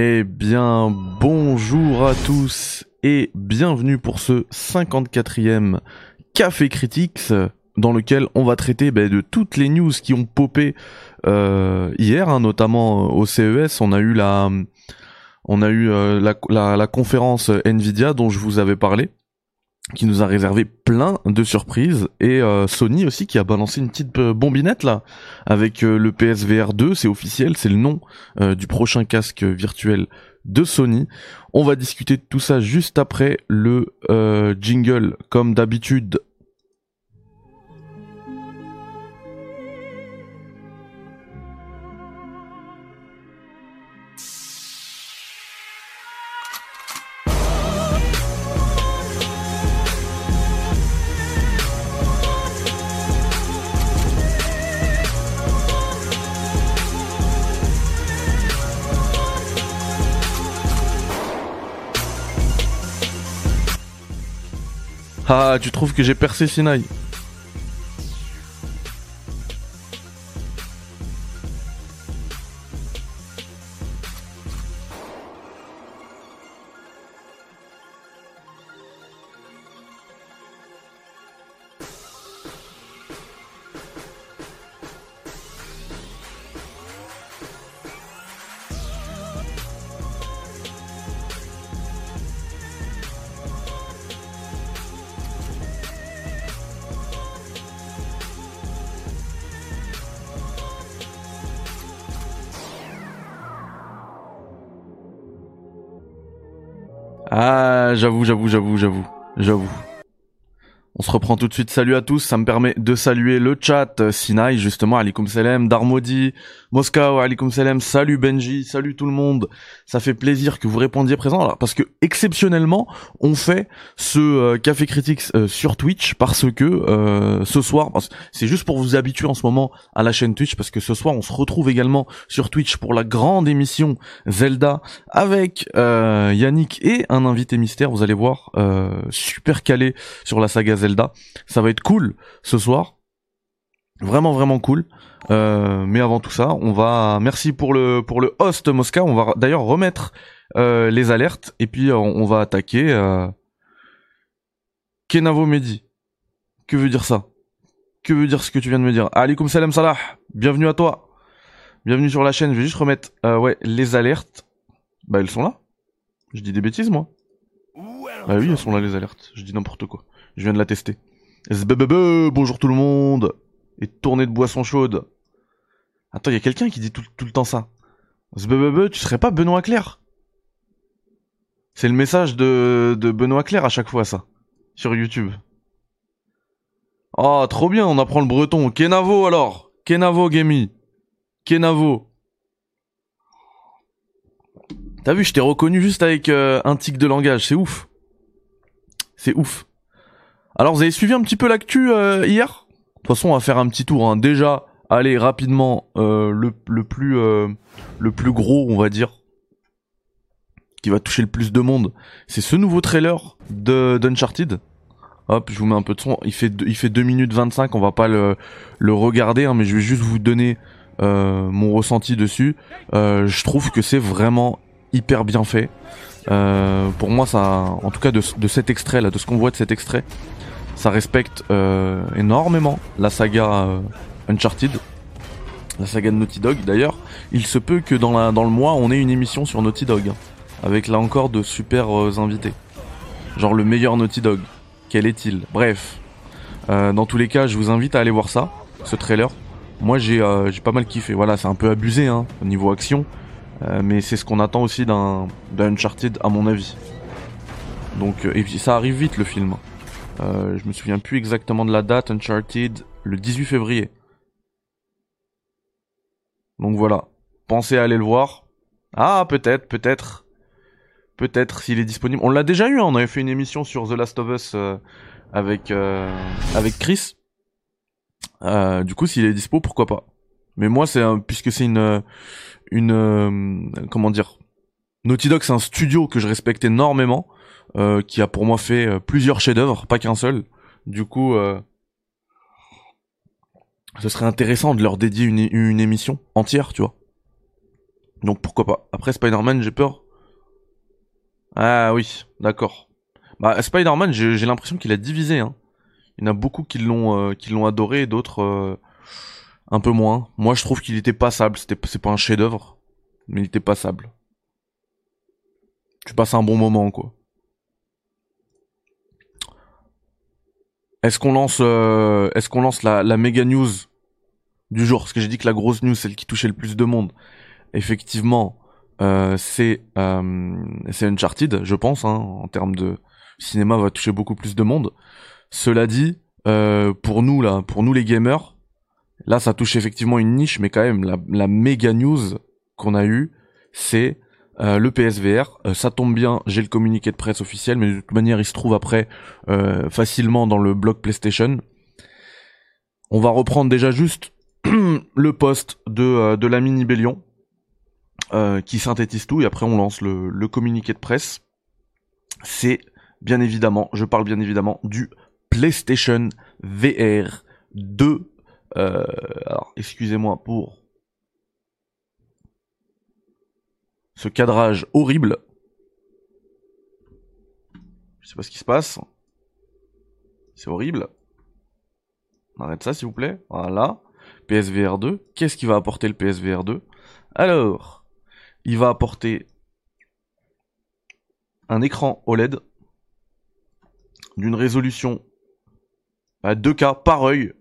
Eh bien, bonjour à tous et bienvenue pour ce 54e Café Critics dans lequel on va traiter ben, de toutes les news qui ont popé euh, hier, hein, notamment au CES. On a eu la, on a eu euh, la conférence Nvidia dont je vous avais parlé qui nous a réservé plein de surprises et euh, Sony aussi qui a balancé une petite euh, bombinette là avec euh, le PSVR 2, c'est officiel, c'est le nom du prochain casque virtuel de Sony. On va discuter de tout ça juste après le jingle comme d'habitude. Ah, tu trouves que j'ai percé Sinai? J'avoue, j'avoue, j'avoue, j'avoue, j'avoue. On se reprend tout de suite. Salut à tous. Ça me permet de saluer le chat. Euh, Sinai, justement, alikum salam. Darmodi, Moscow, alikum salam. Salut Benji. Salut tout le monde. Ça fait plaisir que vous répondiez présent. Parce que exceptionnellement, on fait ce euh, Café Critics euh, sur Twitch parce que ce soir, c'est juste pour vous habituer en ce moment à la chaîne Twitch parce que ce soir, on se retrouve également sur Twitch pour la grande émission Zelda avec Yannick et un invité mystère. Vous allez voir, super calé sur la saga Zelda ça va être cool ce soir. Vraiment vraiment cool. Euh, mais avant tout ça, on va merci pour le pour le host Mosca. On va d'ailleurs remettre euh, les alertes et puis on, va attaquer euh... Kenavo Mehdi. Que veut dire ça? Que veut dire ce que tu viens de me dire? Alikum salam salah. Bienvenue à toi. Bienvenue sur la chaîne. Je vais juste remettre euh, ouais les alertes. Bah elles sont là. Je dis des bêtises moi. Bah oui, elles sont là les alertes. Je dis n'importe quoi. Je viens de la tester. bonjour tout le monde. Et tournée de boisson chaude. Attends, il y a quelqu'un qui dit tout, le temps ça. tu serais pas Benoît Claire? C'est le message de, Benoît Claire à chaque fois, ça. Sur YouTube. Oh, trop bien, on apprend le breton. Kenavo alors Kenavo Gemi. Kenavo. T'as vu, je t'ai reconnu juste avec euh, un tic de langage, c'est ouf. C'est ouf. Alors vous avez suivi un petit peu l'actu euh, hier? De toute façon on va faire un petit tour. Hein. Déjà, allez rapidement euh, le, le plus euh, le plus gros on va dire qui va toucher le plus de monde, c'est ce nouveau trailer de d'Uncharted. Hop, je vous mets un peu de son. Il fait il fait 2 minutes 25, on va pas le, le regarder, hein, mais je vais juste vous donner mon ressenti dessus. je trouve que c'est vraiment hyper bien fait. pour moi, ça, en tout cas de, de cet extrait là, de ce qu'on voit de cet extrait, ça respecte euh, énormément la saga euh, Uncharted, la saga de Naughty Dog d'ailleurs. Il se peut que dans, le mois, on ait une émission sur Naughty Dog, avec là encore de super euh, invités. Genre le meilleur Naughty Dog. Quel est-il? Bref. dans tous les cas, je vous invite à aller voir ça, ce trailer. Moi, j'ai pas mal kiffé. Voilà, c'est un peu abusé hein, au niveau action, mais c'est ce qu'on attend aussi d'un Uncharted à mon avis. Donc, et puis ça arrive vite le film. Euh, je me souviens plus exactement de la date, Uncharted, le 18 février. Donc voilà, pensez à aller le voir. Ah, peut-être, peut-être. Peut-être s'il est disponible. On l'a déjà eu, hein, on avait fait une émission sur The Last of Us euh, avec euh, avec Chris. du coup, s'il est dispo, pourquoi pas. Mais moi, c'est puisque c'est une une comment dire, Naughty Dog, c'est un studio que je respecte énormément. Euh, qui a pour moi fait euh, plusieurs chefs-d'œuvre, pas qu'un seul. Du coup, euh, ce serait intéressant de leur dédier une, une émission entière, tu vois. Donc pourquoi pas. Après Spider-Man, j'ai peur. Ah oui, d'accord. Bah Spider-Man, j'ai l'impression qu'il a divisé. Hein. Il y en a beaucoup qui l'ont euh, qui l'ont adoré, d'autres euh, un peu moins. Moi, je trouve qu'il était passable. C'était c'est pas un chef-d'œuvre, mais il était passable. Tu passes un bon moment, quoi. Est-ce qu'on lance, euh, est-ce qu'on lance la, la méga news du jour? Parce que j'ai dit que la grosse news, celle qui touchait le plus de monde, effectivement, euh, c'est euh, c'est Uncharted, je pense, hein, en termes de cinéma, va toucher beaucoup plus de monde. Cela dit, euh, pour nous là, pour nous les gamers, là, ça touche effectivement une niche, mais quand même, la, la méga news qu'on a eu, c'est euh, le PSVR, euh, ça tombe bien, j'ai le communiqué de presse officiel, mais de toute manière, il se trouve après euh, facilement dans le blog PlayStation. On va reprendre déjà juste le poste de, de la mini Bellion qui synthétise tout, et après on lance le, le communiqué de presse. C'est bien évidemment, je parle bien évidemment du PlayStation VR 2. alors excusez-moi pour ce cadrage horrible. Je sais pas ce qui se passe. C'est horrible. On arrête ça s'il vous plaît. Voilà. PSVR 2. Qu'est-ce qui va apporter le PSVR 2 Alors, il va apporter un écran OLED d'une résolution à 2K par œil.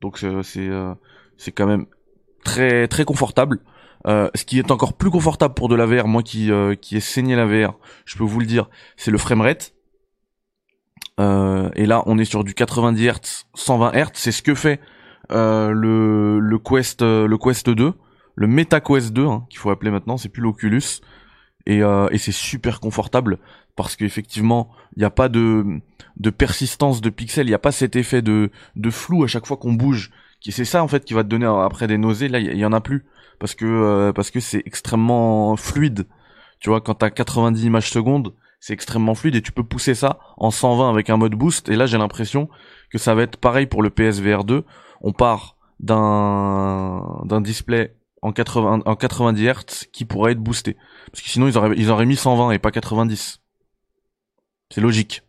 Donc c'est euh, c'est quand même très très confortable. Euh, ce qui est encore plus confortable pour de la VR, moi qui euh, qui ai saigné la VR, je peux vous le dire, c'est le framerate. Euh, et là, on est sur du 90 Hz, 120 Hz. C'est ce que fait le le Quest le Quest 2, le Meta Quest 2 hein, qu'il faut appeler maintenant. C'est plus l'Oculus. Et, et c'est super confortable parce qu'effectivement, il n'y a pas de de persistance de pixels, il n'y a pas cet effet de de flou à chaque fois qu'on bouge. C'est ça en fait qui va te donner après des nausées. Là, il y, en a plus parce que euh, parce que c'est extrêmement fluide. Tu vois, quand t'as 90 images secondes, c'est extrêmement fluide et tu peux pousser ça en 120 avec un mode boost. Et là, j'ai l'impression que ça va être pareil pour le PSVR 2. On part d'un d'un display en 80 en 90 Hz qui pourrait être boosté. Parce que sinon ils auraient ils auraient mis 120 et pas 90. C'est logique.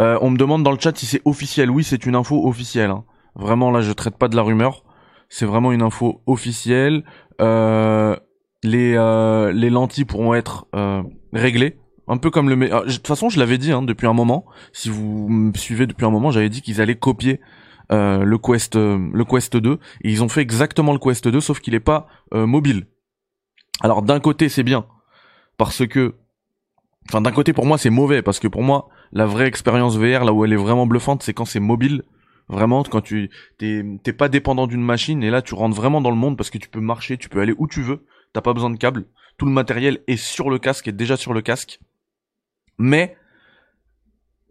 Euh, on me demande dans le chat si c'est officiel. Oui, c'est une info officielle. Hein. Vraiment là, je traite pas de la rumeur. C'est vraiment une info officielle. Euh, les euh, les lentilles pourront être euh, réglées. Un peu comme le de toute façon je l'avais dit hein, depuis un moment. Si vous me suivez depuis un moment j'avais dit qu'ils allaient copier le Quest le Quest 2 et ils ont fait exactement le Quest 2 sauf qu'il est pas mobile. Alors d'un côté c'est bien. Parce que enfin d'un côté pour moi c'est mauvais. Parce que pour moi la vraie expérience VR là où elle est vraiment bluffante c'est quand c'est mobile Vraiment, quand tu t'es pas dépendant d'une machine et là tu rentres vraiment dans le monde parce que tu peux marcher, tu peux aller où tu veux, t'as pas besoin de câble. Tout le matériel est sur le casque, est déjà sur le casque. Mais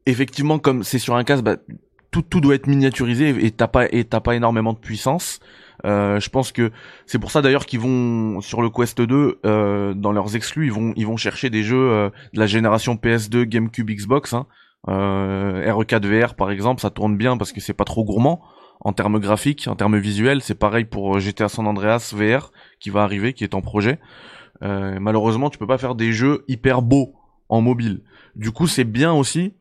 effectivement, comme c'est sur un casque, bah, tout, tout doit être miniaturisé et t'as pas et t'as pas énormément de puissance. Euh, je pense que c'est pour ça d'ailleurs qu'ils vont sur le Quest 2 euh, dans leurs exclus, ils vont ils vont chercher des jeux euh, de la génération PS2, GameCube, Xbox. Hein, euh, RE4 VR par exemple, ça tourne bien parce que c'est pas trop gourmand en termes graphiques, en termes visuels. C'est pareil pour euh, GTA San Andreas VR qui va arriver, qui est en projet. Euh, malheureusement, tu peux pas faire des jeux hyper beaux en mobile. Du coup, c'est bien aussi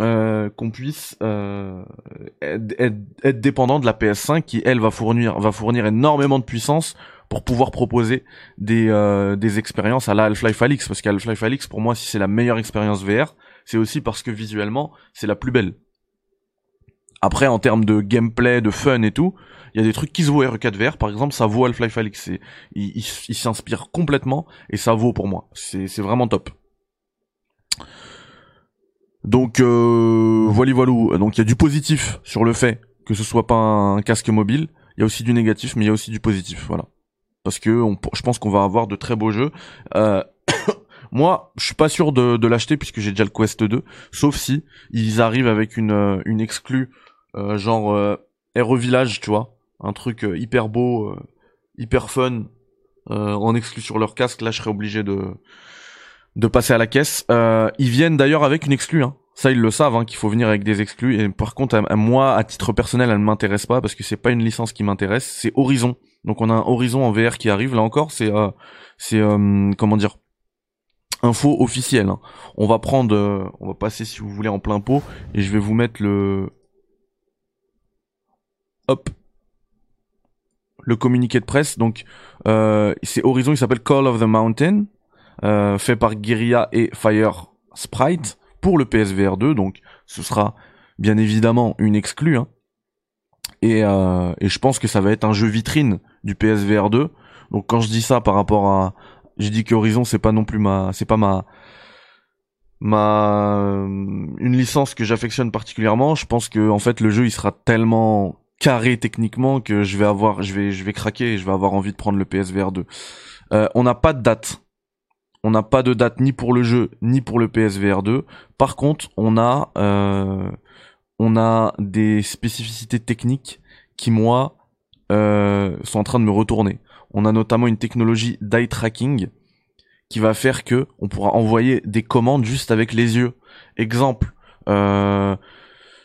qu'on puisse être, dépendant de la PS5 qui elle va fournir va fournir énormément de puissance pour pouvoir proposer des des expériences à la Half-Life Alyx parce qu'Half-Life Alyx pour moi si c'est la meilleure expérience VR c'est aussi parce que visuellement, c'est la plus belle. Après, en termes de gameplay, de fun et tout, il y a des trucs qui se vaut R4 VR, par exemple, ça vaut Half-Life Alyx. Il, il, s'inspire complètement et ça vaut pour moi. C'est vraiment top. Donc euh, voilà voilà. Donc il y a du positif sur le fait que ce soit pas un casque mobile. Il y a aussi du négatif, mais il y a aussi du positif. Voilà. Parce que je pense qu'on va avoir de très beaux jeux. Euh, moi, je suis pas sûr de, de l'acheter puisque j'ai déjà le Quest 2, sauf si ils arrivent avec une euh, une exclue euh, genre euh, RE Village, tu vois, un truc euh, hyper beau, hyper fun en exclu sur leur casque. Là, je serais obligé de de passer à la caisse. ils viennent d'ailleurs avec une exclue, hein. Ça, ils le savent, hein, qu'il faut venir avec des exclus. Et par contre, à, moi, à titre personnel, elle ne m'intéresse pas parce que c'est pas une licence qui m'intéresse. C'est Horizon Donc on a un Horizon en VR qui arrive. Là encore, c'est euh, c'est euh, comment dire info officielle. hein. On va prendre, euh, on va passer si vous voulez en plein pot et je vais vous mettre le hop le communiqué de presse. Donc euh, c'est Horizon, il s'appelle Call of the Mountain, euh, fait par Guerrilla et Fire Sprite pour le PSVR 2. Donc ce sera bien évidemment une exclue. Hein. Et, euh, et je pense que ça va être un jeu vitrine du PSVR 2. Donc quand je dis ça par rapport à, je dis que Horizon c'est pas non plus ma, c'est pas ma, ma, une licence que j'affectionne particulièrement. Je pense que en fait le jeu il sera tellement carré techniquement que je vais avoir, je vais, je vais craquer et je vais avoir envie de prendre le PSVR 2. Euh, on n'a pas de date. On n'a pas de date ni pour le jeu ni pour le PSVR 2. Par contre, on a, euh, on a des spécificités techniques qui moi euh, sont en train de me retourner. On a notamment une technologie d'eye tracking qui va faire que on pourra envoyer des commandes juste avec les yeux. Exemple, euh,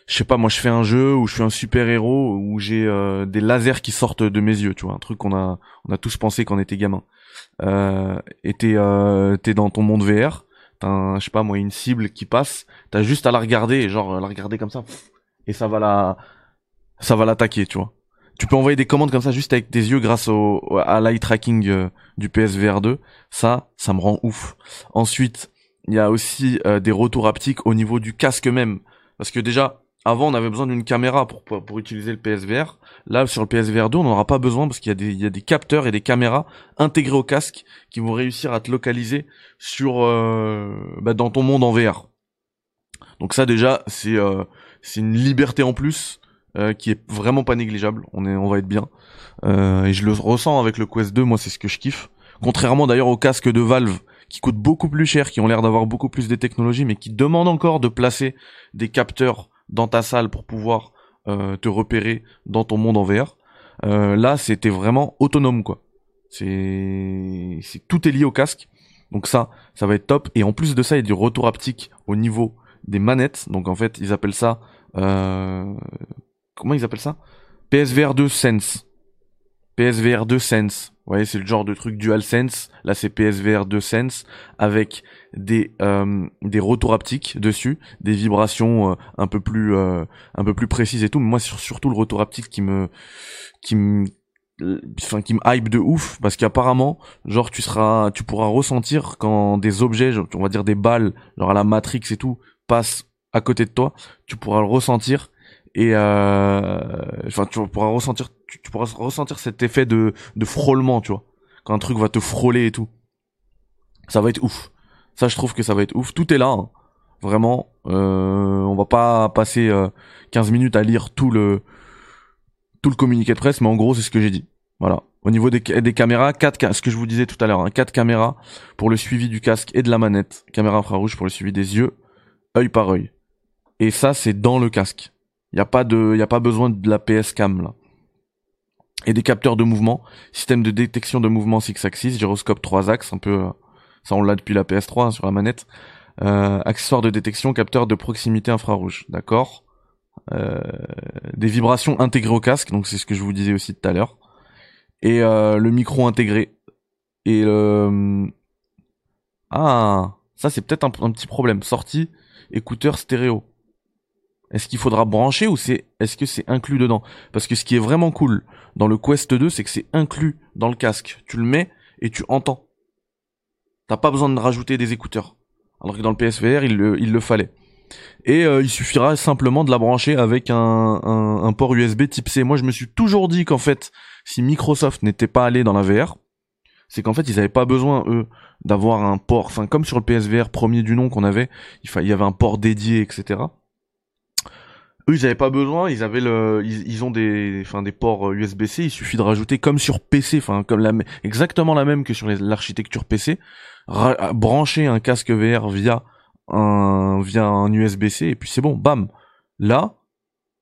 je sais pas, moi je fais un jeu où je suis un super héros où j'ai euh, des lasers qui sortent de mes yeux, tu vois, un truc qu'on a on a tous pensé quand on était gamin. Euh, et t'es euh, dans ton monde VR, t'as un, je sais pas moi une cible qui passe, t'as juste à la regarder, genre la regarder comme ça, et ça va la ça va l'attaquer, tu vois. Tu peux envoyer des commandes comme ça juste avec tes yeux grâce au à l'eye tracking euh, du PSVR 2. Ça, ça me rend ouf. Ensuite, il y a aussi euh, des retours haptiques au niveau du casque même, parce que déjà avant, on avait besoin d'une caméra pour, pour, utiliser le PSVR. Là, sur le PSVR 2, on n'en aura pas besoin parce qu'il y, a des, il y a des capteurs et des caméras intégrés au casque qui vont réussir à te localiser sur euh, bah, dans ton monde en VR. Donc ça, déjà, c'est euh, c'est une liberté en plus euh, qui est vraiment pas négligeable. On est, on va être bien. Euh, et je le ressens avec le Quest 2. Moi, c'est ce que je kiffe. Contrairement d'ailleurs aux casques de Valve qui coûtent beaucoup plus cher, qui ont l'air d'avoir beaucoup plus de technologies, mais qui demandent encore de placer des capteurs dans ta salle pour pouvoir euh, te repérer dans ton monde en VR. Euh, là, c'était vraiment autonome, quoi. C'est, c'est tout est lié au casque. Donc ça, ça va être top. Et en plus de ça, il y a du retour haptique au niveau des manettes. Donc en fait, ils appellent ça, euh... comment ils appellent ça? PSVR 2 Sense. PSVR 2 Sense. Vous voyez, c'est le genre de truc DualSense. Là, c'est PSVR 2 Sense avec des euh, des retours haptiques dessus, des vibrations euh, un peu plus euh, un peu plus précises et tout. Mais moi, c'est surtout le retour haptique qui me qui me enfin qui me hype de ouf parce qu'apparemment genre tu seras tu pourras ressentir quand des objets on va dire des balles genre à la Matrix et tout passent à côté de toi tu pourras le ressentir et enfin tu pourras ressentir tu, pourras ressentir cet effet de de frôlement tu vois. Quand un truc va te frôler et tout. Ça va être ouf. Ça je trouve que ça va être ouf. Tout est là hein. vraiment euh, on va pas passer euh, 15 minutes à lire tout le tout le communiqué de presse mais en gros c'est ce que j'ai dit. Voilà. Au niveau des, des caméras quatre ce que je vous disais tout à l'heure hein, quatre caméras pour le suivi du casque et de la manette. Caméra infrarouge pour le suivi des yeux œil par œil. Et ça c'est dans le casque il y a pas besoin de la PS cam là et des capteurs de mouvement, système de détection de mouvement six axis, gyroscope 3 axes, un peu ça on l'a depuis la PS3 hein, sur la manette. Euh, accessoire de détection, capteur de proximité infrarouge, d'accord. Euh, des vibrations intégrées au casque, donc c'est ce que je vous disais aussi tout à l'heure. Et euh, le micro intégré. Et le ah ça c'est peut-être un, un petit problème. Sortie écouteur stéréo. Est-ce qu'il faudra brancher ou c'est est-ce que c'est inclus dedans? Parce que ce qui est vraiment cool dans le Quest 2, c'est que c'est inclus dans le casque. Tu le mets et tu entends. T'as pas besoin de rajouter des écouteurs. Alors que dans le PSVR, il le, fallait. Et euh, il suffira simplement de la brancher avec un, port USB type C. Moi, je me suis toujours dit qu'en fait, si Microsoft n'était pas allé dans la VR, c'est qu'en fait, ils avaient pas besoin, eux, d'avoir un port, enfin, comme sur le PSVR premier du nom qu'on avait, il, il y avait un port dédié, etc eux ils avaient pas besoin ils avaient le ils, ont des enfin des ports USB-C il suffit de rajouter comme sur PC enfin comme la exactement la même que sur l'architecture PC brancher un casque VR via un via un USB-C et puis c'est bon bam. Là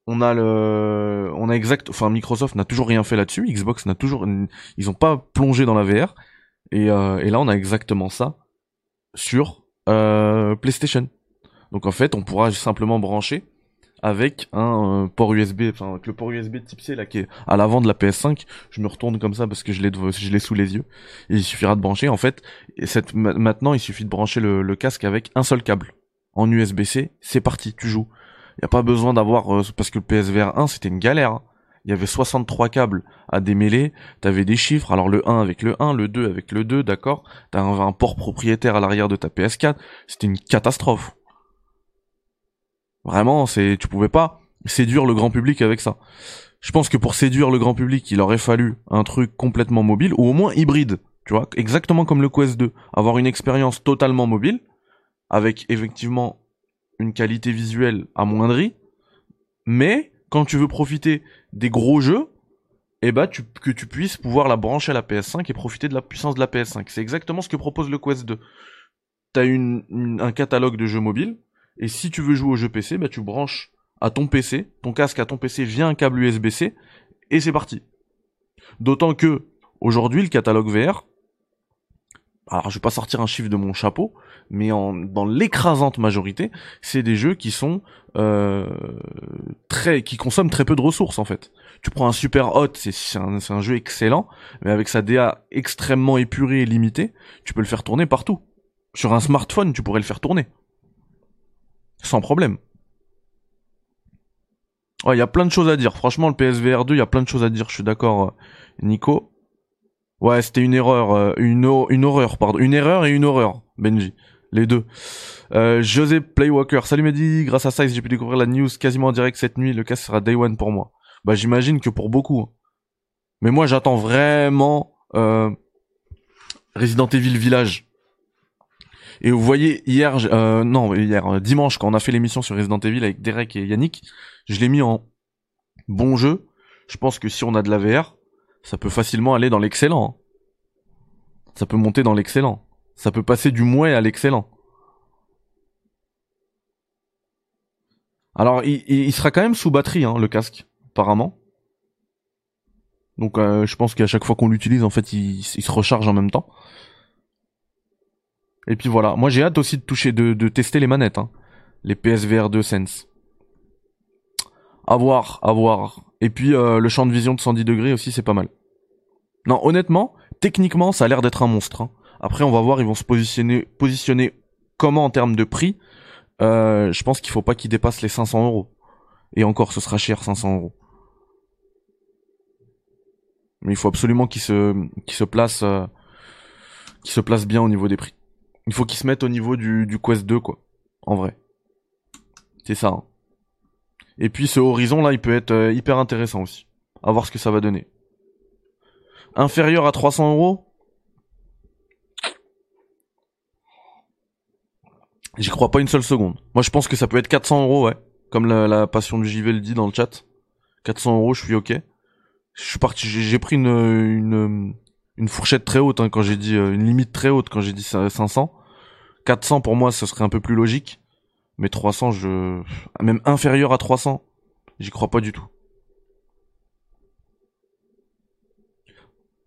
on a le on a exact enfin Microsoft n'a toujours rien fait là-dessus Xbox n'a toujours ils ont pas plongé dans la VR et, euh, et là on a exactement ça sur euh, PlayStation. Donc en fait on pourra simplement brancher avec un euh, port USB, enfin avec le port USB type C là qui est à l'avant de la PS5. Je me retourne comme ça parce que je l'ai je l'ai sous les yeux. Il suffira de brancher en fait. Maintenant il suffit de brancher le, casque avec un seul câble en USB-C. C'est parti, tu joues. Il y a pas besoin d'avoir euh, parce que le PSVR 1 c'était une galère. Hein. Il y avait 63 câbles à démêler, t'avais des chiffres, alors le 1 avec le 1, le 2 avec le 2, d'accord T'avais un port propriétaire à l'arrière de ta PS4, c'était une catastrophe. Vraiment, c'est, tu pouvais pas séduire le grand public avec ça. Je pense que pour séduire le grand public, il aurait fallu un truc complètement mobile, ou au moins hybride, tu vois, exactement comme le Quest 2. Avoir une expérience totalement mobile, avec effectivement une qualité visuelle amoindrie, mais quand tu veux profiter des gros jeux, eh ben, tu, que tu puisses pouvoir la brancher à la PS5 et profiter de la puissance de la PS5. C'est exactement ce que propose le Quest 2. T'as une, un catalogue de jeux mobiles, et si tu veux jouer au jeu PC, bah, tu branches à ton PC, ton casque à ton PC via un câble USB-C, et c'est parti. D'autant que, aujourd'hui, le catalogue VR, alors je vais pas sortir un chiffre de mon chapeau, mais en, dans l'écrasante majorité, c'est des jeux qui sont euh, très, qui consomment très peu de ressources en fait. Tu prends un super hot, c'est un, un, jeu excellent, mais avec sa DA extrêmement épurée et limitée, tu peux le faire tourner partout. Sur un smartphone, tu pourrais le faire tourner sans problème. Il y a plein de choses à dire. Franchement, le PSVR 2, il y a plein de choses à dire. Je suis d'accord, euh, Nico. Ouais, c'était une erreur, euh, une, horreur, pardon, une erreur et une horreur, Benji, les deux. Euh, José Playwalker, salut Mehdi, grâce à ça, j'ai pu découvrir la news quasiment en direct cette nuit. Le cas sera day one pour moi. Bah, j'imagine que pour beaucoup. Hein. Mais moi, j'attends vraiment euh, Resident Evil Village. Et vous voyez, hier, euh, non, hier, euh, dimanche, quand on a fait l'émission sur Resident Evil avec Derek et Yannick, je l'ai mis en bon jeu. Je pense que si on a de la VR, ça peut facilement aller dans l'excellent. Ça peut monter dans l'excellent. Ça peut passer du mouet à l'excellent. Alors, il, sera quand même sous batterie, hein, le casque, apparemment. Donc, euh, je pense qu'à chaque fois qu'on l'utilise, en fait, il, il se recharge en même temps. Et puis voilà, moi j'ai hâte aussi de toucher, de, de tester les manettes, hein. les PSVR 2 Sense. À voir, à voir. Et puis euh, le champ de vision de 110 degrés aussi, c'est pas mal. Non, honnêtement, techniquement, ça a l'air d'être un monstre. Hein. Après, on va voir, ils vont se positionner, positionner comment en termes de prix. Euh, je pense qu'il faut pas qu'ils dépassent les 500 euros. Et encore, ce sera cher, 500 euros. Mais il faut absolument qu'ils se, qu'ils se place, euh, qu'ils se place bien au niveau des prix. Il faut qu'ils se mettent au niveau du, du Quest 2, quoi. En vrai. C'est ça. Hein. Et puis ce horizon là, il peut être euh, hyper intéressant aussi. À voir ce que ça va donner. Inférieur à 300 euros? J'y crois pas une seule seconde. Moi je pense que ça peut être 400 euros, ouais. Comme la, passion du JV le dit dans le chat. 400 euros, je suis ok. Je suis parti, j'ai pris une, une fourchette très haute hein, quand j'ai dit euh, une limite très haute quand j'ai dit 500. 400 pour moi ce serait un peu plus logique, mais 300 je même inférieur à 300, j'y crois pas du tout.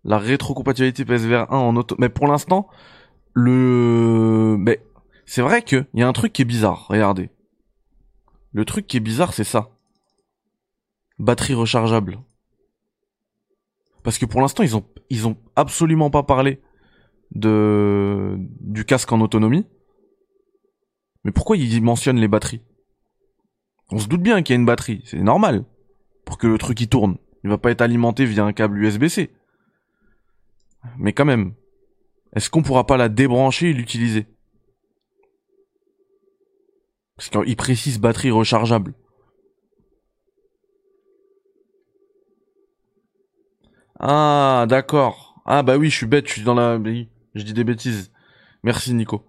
La rétrocompatibilité PSVR 1 en auto mais pour l'instant le mais c'est vrai que il y a un truc qui est bizarre, regardez. Le truc qui est bizarre c'est ça. Batterie rechargeable. Parce que pour l'instant, ils ont, ils ont absolument pas parlé de, du casque en autonomie. Mais pourquoi ils mentionnent les batteries? On se doute bien qu'il y a une batterie, c'est normal. Pour que le truc y tourne. Il va pas être alimenté via un câble USB-C. Mais quand même. Est-ce qu'on pourra pas la débrancher et l'utiliser? Parce qu'il précise batterie rechargeable. Ah, d'accord. Ah bah oui, je suis bête, je suis dans la... Je dis des bêtises. Merci Nico.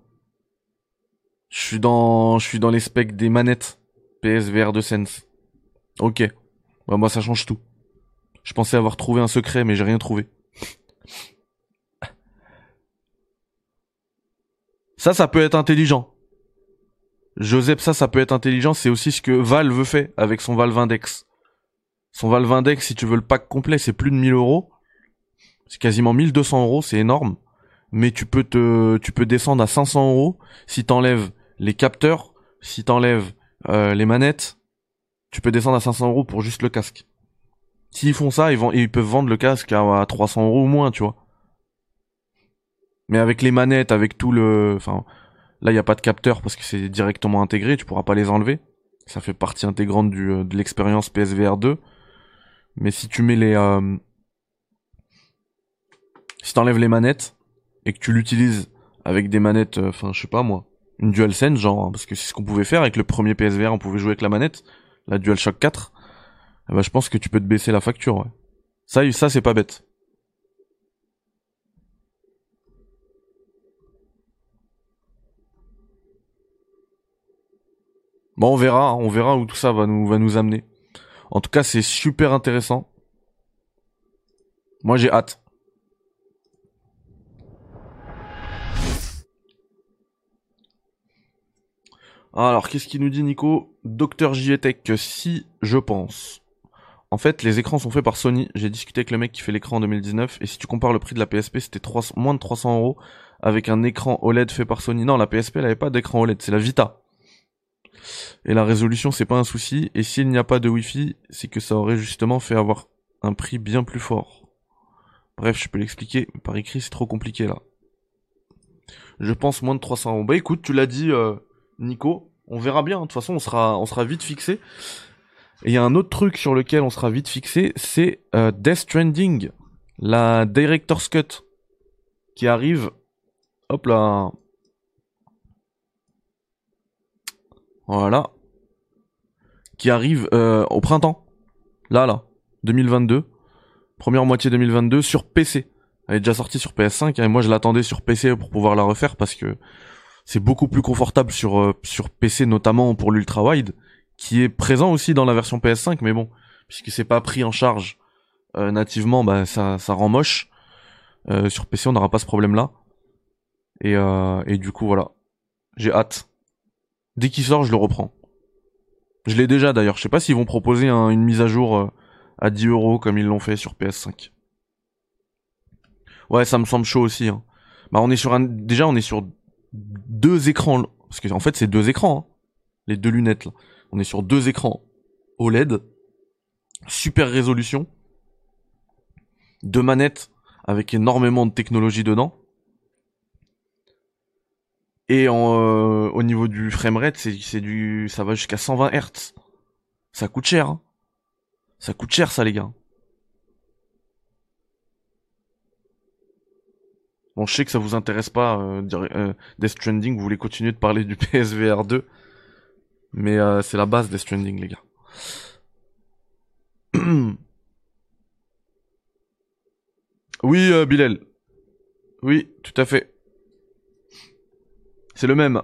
Je suis dans... Je suis dans les specs des manettes PSVR de Sense. Ok. Bah moi ça change tout. Je pensais avoir trouvé un secret, mais j'ai rien trouvé. Ça, ça peut être intelligent. Joseph, ça, ça peut être intelligent. C'est aussi ce que Valve fait avec son Valve Index. Son Valve Index, si tu veux le pack complet, c'est plus de 1000 euros. C'est quasiment 1200 euros, c'est énorme. Mais tu peux te, tu peux descendre à 500 euros si t'enlèves les capteurs, si t'enlèves euh, les manettes tu peux descendre à 500 euros pour juste le casque. S'ils font ça, ils, vont, ils peuvent vendre le casque à 300 euros ou moins, tu vois. Mais avec les manettes, avec tout le, enfin, là il y a pas de capteur parce que c'est directement intégré, tu pourras pas les enlever. Ça fait partie intégrante du, euh, de l'expérience PSVR 2. Mais si tu mets les, euh... si t'enlèves les manettes et que tu l'utilises avec des manettes, euh, enfin je sais pas moi, une DualSense genre, hein, parce que c'est ce qu'on pouvait faire avec le premier PSVR, on pouvait jouer avec la manette, la DualShock 4. Eh ben, je pense que tu peux te baisser la facture, ouais. Ça, ça c'est pas bête. Bon, on verra, on verra où tout ça va nous, va nous amener. En tout cas, c'est super intéressant. Moi, j'ai hâte. Alors, qu'est-ce qu'il nous dit Nico? Docteur JETech, si je pense. En fait, les écrans sont faits par Sony. J'ai discuté avec le mec qui fait l'écran en 2019. Et si tu compares le prix de la PSP, c'était moins de 300 euros avec un écran OLED fait par Sony. Non, la PSP, elle avait pas d'écran OLED. C'est la Vita. Et la résolution, c'est pas un souci. Et s'il n'y a pas de Wi-Fi, c'est que ça aurait justement fait avoir un prix bien plus fort. Bref, je peux l'expliquer. Par écrit, c'est trop compliqué là. Je pense moins de 300 euros. Bah écoute, tu l'as dit, euh, Nico. On verra bien. De toute façon, on sera, vite fixé. Et il y a un autre truc sur lequel on sera vite fixé, c'est euh, Death Stranding, la Director's Cut, qui arrive. Hop là, Voilà. Qui arrive euh, au printemps. Là, là. 2022. Première moitié 2022 sur PC. Elle est déjà sortie sur PS5 hein, et moi je l'attendais sur PC pour pouvoir la refaire parce que c'est beaucoup plus confortable sur euh, sur PC notamment pour l'ultra wide qui est présent aussi dans la version PS5 mais bon puisque c'est pas pris en charge euh, nativement bah ça ça rend moche sur PC on n'aura pas ce problème là et et du coup voilà j'ai hâte Dès qu'il sort, je le reprends. Je l'ai déjà d'ailleurs. Je sais pas s'ils vont proposer une mise à jour euh, à 10 euros comme ils l'ont fait sur PS5. Ouais, ça me semble chaud aussi. Hein. Bah, on est sur un. Déjà, on est sur deux écrans. Parce que en fait, c'est deux écrans. Hein. Les deux lunettes. Là. On est sur deux écrans OLED. Super résolution. Deux manettes avec énormément de technologie dedans. Et en, euh, au niveau du framerate, c'est, c'est du, ça va jusqu'à 120 Hz. Ça coûte cher. Hein. Ça coûte cher, ça, les gars. Bon, je sais que ça vous intéresse pas, euh, euh, Death Stranding, vous voulez continuer de parler du PSVR 2. Mais euh, c'est la base Death Stranding, les gars. oui, euh, Bilal. Oui, tout à fait. C'est le même.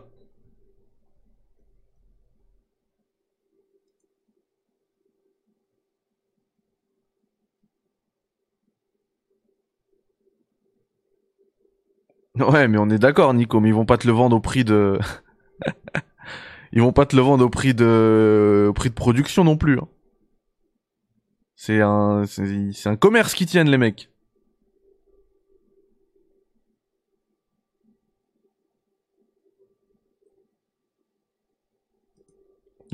Ouais, mais on est d'accord, Nico, mais ils vont pas te le vendre au prix de... ils vont pas te le vendre au prix de, au prix de production non plus. Hein. C'est un, c'est un commerce qui tiennent les mecs.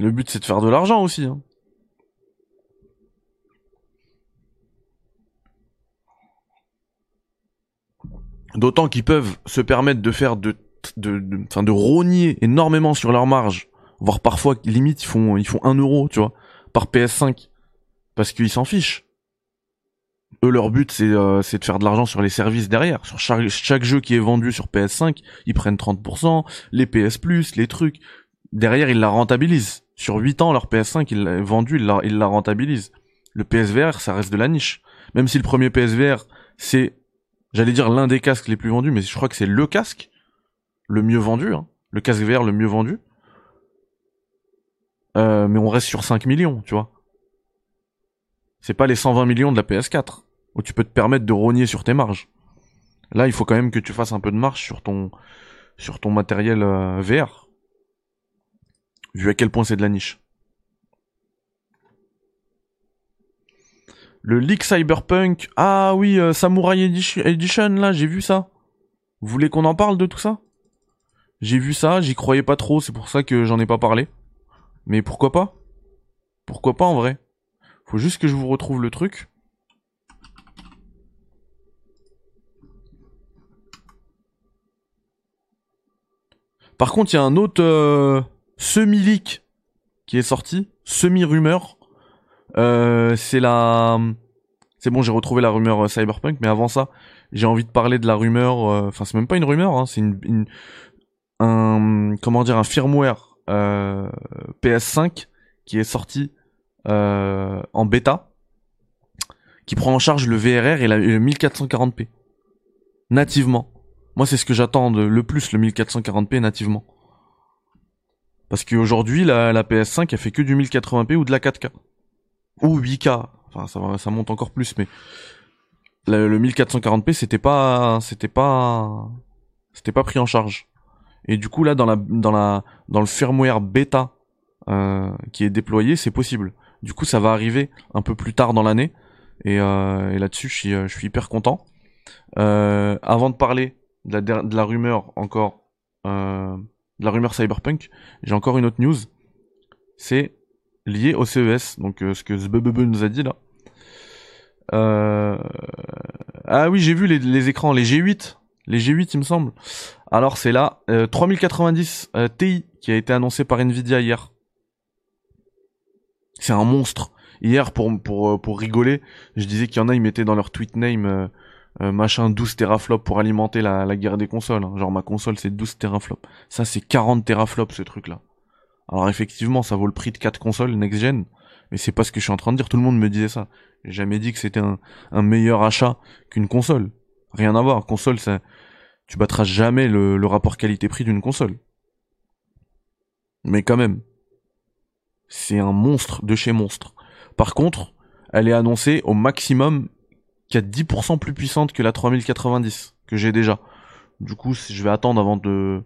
Le but, c'est de faire de l'argent aussi. Hein. D'autant qu'ils peuvent se permettre de faire de, de, de, de rogner énormément sur leur marge, voire parfois limite ils font, ils font 1 euro, tu vois, par PS5, parce qu'ils s'en fichent. Eux, leur but, c'est euh, de faire de l'argent sur les services derrière. Sur chaque, chaque jeu qui est vendu sur PS5, ils prennent 30%, les PS Plus, les trucs. Derrière, ils la rentabilisent. Sur 8 ans, leur PS5, il l'a vendu, il la, il la rentabilise. Le PSVR, ça reste de la niche. Même si le premier PSVR, c'est, j'allais dire l'un des casques les plus vendus, mais je crois que c'est le casque le mieux vendu, hein. le casque VR le mieux vendu. Euh, mais on reste sur 5 millions, tu vois. C'est pas les 120 millions de la PS4, où tu peux te permettre de rogner sur tes marges. Là, il faut quand même que tu fasses un peu de marge sur ton, sur ton matériel euh, VR vu à quel point c'est de la niche. Le leak Cyberpunk, ah oui, euh, Samurai Edition, là, j'ai vu ça. Vous voulez qu'on en parle de tout ça? J'ai vu ça, j'y croyais pas trop, c'est pour ça que j'en ai pas parlé. Mais pourquoi pas? Pourquoi pas en vrai? Faut juste que je vous retrouve le truc. Par contre, il y a un autre euh, semi-leak qui est sorti, semi-rumeur. Euh, c'est la... C'est bon, j'ai retrouvé la rumeur euh, Cyberpunk, mais avant ça, j'ai envie de parler de la rumeur... Enfin, c'est même pas une rumeur, hein, c'est une, Un... Comment dire Un firmware PS5 qui est sorti en bêta, qui prend en charge le VRR et, la, le 1440p. Nativement. Moi, c'est ce que j'attends le plus, le 1440p nativement. Parce qu'aujourd'hui, la, la PS5, elle fait que du 1080p ou de la 4K. Ou 8K. Enfin, ça, ça monte encore plus, mais le, 1440p, c'était pas, c'était pas, c'était pas pris en charge. Et du coup, là, dans la, dans la, dans le firmware bêta euh, qui est déployé, c'est possible. Du coup, ça va arriver un peu plus tard dans l'année. Et, euh, et là-dessus, je suis, je suis hyper content. Euh, avant de parler de la, rumeur encore, euh, de la rumeur cyberpunk, j'ai encore une autre news. C'est lié au CES, donc euh, ce que Zbebebe nous a dit là. Euh... Ah oui, j'ai vu les, écrans, les G8, les G8 il me semble. Alors c'est là, 3090 euh, Ti qui a été annoncé par Nvidia hier. C'est un monstre. Hier, pour, pour, pour rigoler, je disais qu'il y en a, ils mettaient dans leur tweet name euh, machin 12 teraflops pour alimenter la, guerre des consoles. Hein. Genre ma console c'est 12 teraflops. Ça c'est 40 teraflops ce truc là. Alors effectivement ça vaut le prix de 4 consoles next gen, mais c'est pas ce que je suis en train de dire, tout le monde me disait ça. J'ai jamais dit que c'était un, meilleur achat qu'une console. Rien à voir, console ça tu battras jamais le, le rapport qualité-prix d'une console. Mais quand même, c'est un monstre de chez monstre. Par contre, elle est annoncée au maximum qui est 10% plus puissante que la 3090 que j'ai déjà. Du coup, je vais attendre avant de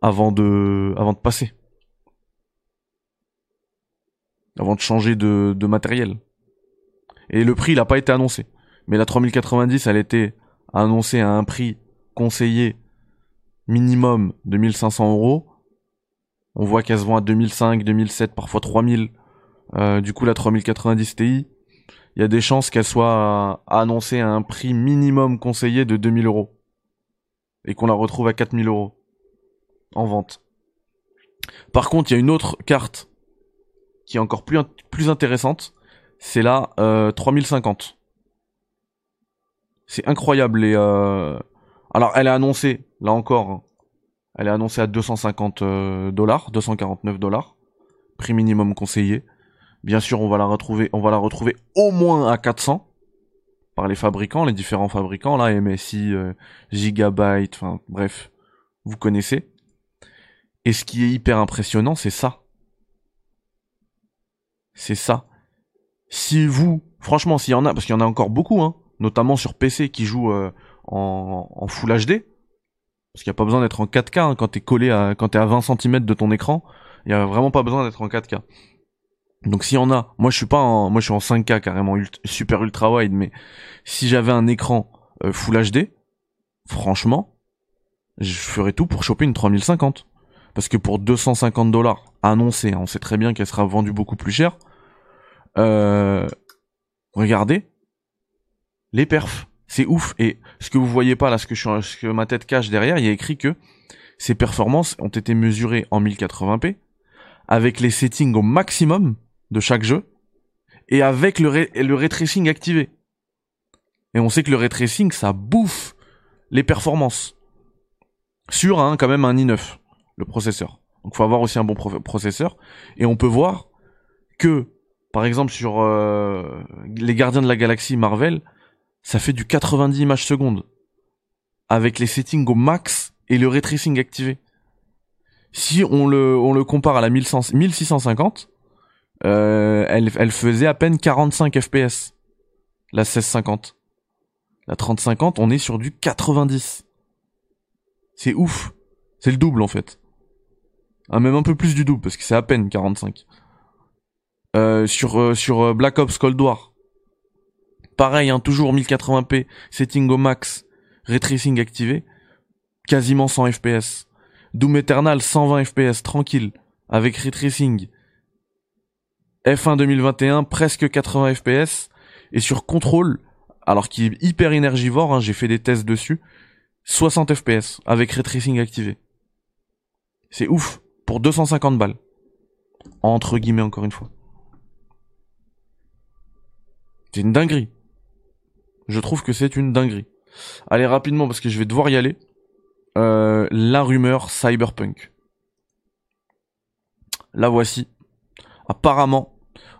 avant de avant de passer. Avant de changer de, de matériel. Et le prix, il a pas été annoncé. Mais la 3090, elle était annoncée à un prix conseillé minimum de 1500 euros. On voit qu'elle se vend à 2005, 2007, parfois 3000. Euh, du coup, la 3090 Ti, il y a des chances qu'elle soit annoncée à un prix minimum conseillé de 2000 euros. Et qu'on la retrouve à 4000 euros. En vente. Par contre, il y a une autre carte qui est encore plus, intéressante. C'est la euh, 3050. C'est incroyable. Euh... Alors, elle est annoncée, là encore, hein. elle est annoncée à 250 euh, dollars, 249 dollars. Prix minimum conseillé. Bien sûr, on va la retrouver, on va la retrouver au moins à 400 par les fabricants, les différents fabricants là, MSI, euh, Gigabyte, enfin bref, vous connaissez. Et ce qui est hyper impressionnant, c'est ça. C'est ça. Si vous, franchement, s'il y en a, parce qu'il y en a encore beaucoup, hein, notamment sur PC qui jouent euh, en, en, Full HD, parce qu'il n'y a pas besoin d'être en 4K hein, quand t'es collé à, quand t'es à 20 cm de ton écran, il y a vraiment pas besoin d'être en 4K. Donc s'il y en a, moi je suis pas en, moi je suis en 5K carrément super ultra wide, mais si j'avais un écran euh, Full HD, franchement, je ferais tout pour choper une 3050. Parce que pour 250 dollars annoncé, hein, on sait très bien qu'elle sera vendue beaucoup plus cher. Euh, regardez les perfs, c'est ouf. Et ce que vous voyez pas là, ce que, je ce que ma tête cache derrière, il y a écrit que ces performances ont été mesurées en 1080p avec les settings au maximum de chaque jeu et avec le, ray activé. Et on sait que le ray ça bouffe les performances. Sur un, quand même un i9, le processeur. Donc faut avoir aussi un bon processeur. Et on peut voir que, par exemple, sur euh, les Gardiens de la Galaxie Marvel, ça fait du 90 images secondes. Avec les settings au max et le ray activé. Si on le, on le compare à la 1650, euh, elle, faisait à peine 45 FPS. La 1650. La 3050, on est sur du 90. C'est ouf. C'est le double en fait. Ah, même un peu plus du double parce que c'est à peine 45. Euh, sur euh, Black Ops Cold War. Pareil, hein, toujours 1080p, setting au max, ray tracing activé, quasiment 100 FPS. Doom Eternal 120 FPS tranquille avec ray tracing F1 2021, presque 80 FPS. Et sur contrôle, alors qu'il est hyper énergivore, hein, j'ai fait des tests dessus, 60 FPS avec ray tracing activé. C'est ouf pour 250 balles. Entre guillemets encore une fois. C'est une dinguerie. Je trouve que c'est une dinguerie. Allez rapidement parce que je vais devoir y aller. Euh, la rumeur Cyberpunk. La voici. Apparemment,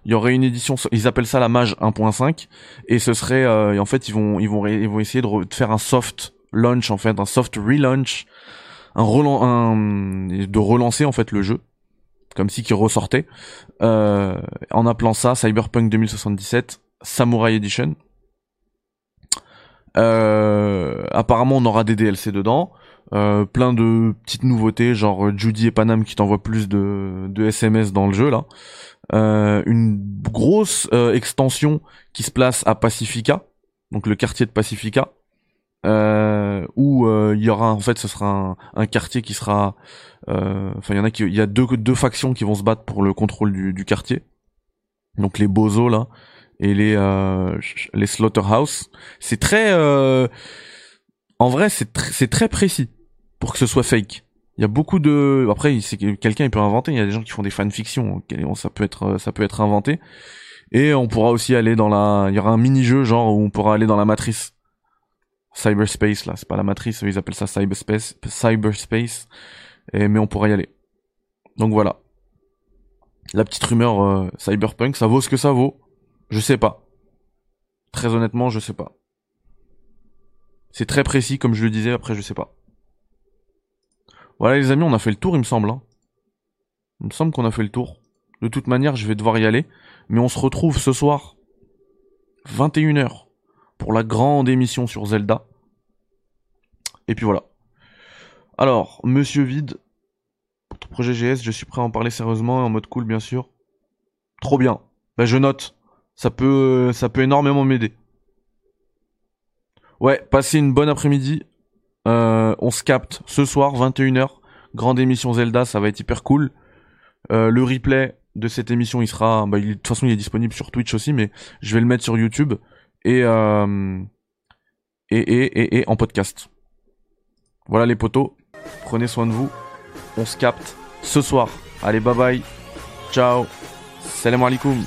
il y aurait une édition, ils appellent ça la Mage 1.5, et ce serait, euh, en fait, ils vont, ils vont, ils vont essayer de, faire un soft launch en fait, un soft relaunch, un, relan un de relancer en fait le jeu, comme si qui ressortait, euh, en appelant ça Cyberpunk 2077 Samurai Edition. Euh, apparemment, on aura des DLC dedans. Plein de petites nouveautés, genre Judy et Panam qui t'envoient plus de, de SMS dans le jeu là. Euh, une grosse euh, extension qui se place à Pacifica, donc le quartier de Pacifica, euh, où euh, il y aura en fait ce sera un, un quartier qui sera, enfin il y en a qui, il y a deux deux factions qui vont se battre pour le contrôle du, du quartier, donc les bozos là et les les slaughterhouse. C'est très, en vrai c'est c'est très précis pour que ce soit fake. Il y a beaucoup de après c'est quelqu'un il peut inventer, il y a des gens qui font des fanfictions, ça peut être ça peut être inventé. Et on pourra aussi aller dans la il y aura un mini-jeu genre où on pourra aller dans la matrice cyberspace là, c'est pas la matrice, ils appellent ça cyberspace cyberspace mais on pourra y aller. Donc voilà. La petite rumeur euh, cyberpunk, ça vaut ce que ça vaut. Je sais pas. Très honnêtement, je sais pas. C'est très précis comme je le disais, après je sais pas. Voilà les amis, on a fait le tour il me semble. Hein. Il me semble qu'on a fait le tour. De toute manière, je vais devoir y aller. Mais on se retrouve ce soir, 21h, pour la grande émission sur Zelda. Et puis voilà. Alors, Monsieur Vide, pour ton projet GS, je suis prêt à en parler sérieusement, en mode cool bien sûr. Trop bien. Ben je note. Ça peut, ça peut énormément m'aider. Ouais, passez une bonne après-midi. Euh, on se capte ce soir, 21h. Grande émission Zelda, ça va être hyper cool. Euh, le replay de cette émission, il sera, bah, de toute façon, il est disponible sur Twitch aussi, mais je vais le mettre sur YouTube et euh, et, et, et, en podcast. Voilà les potos, prenez soin de vous. On se capte ce soir. Allez, bye bye. Ciao. Salam alaikum.